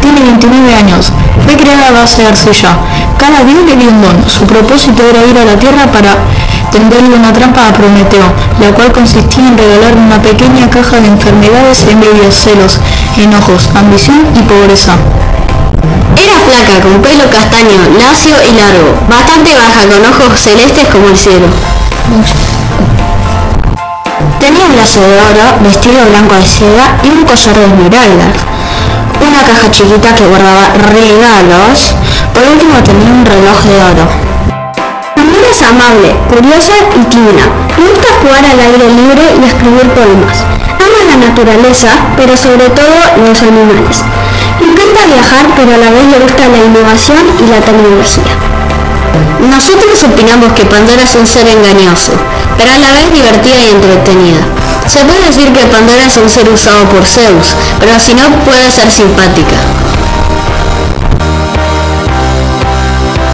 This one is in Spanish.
Tiene 29 años. Fue creada a base de arcilla. Cada día le dio un don. Su propósito era ir a la Tierra para tenderle una trampa a Prometeo, la cual consistía en regalarle una pequeña caja de enfermedades, envidias, celos, enojos, ambición y pobreza. Era flaca, con pelo castaño, lacio y largo, bastante baja, con ojos celestes como el cielo. Tenía un lazo de oro, vestido blanco de seda y un collar de esmeraldas. Una caja chiquita que guardaba regalos. Por último tenía un reloj de oro. También es amable, curiosa y tímida. Le gusta jugar al aire libre y escribir poemas. Ama la naturaleza, pero sobre todo los animales. Le encanta viajar, pero a la vez le gusta la innovación y la tecnología. Nosotros opinamos que Pandora es un ser engañoso, pero a la vez divertida y entretenida. Se puede decir que Pandora es un ser usado por Zeus, pero si no puede ser simpática.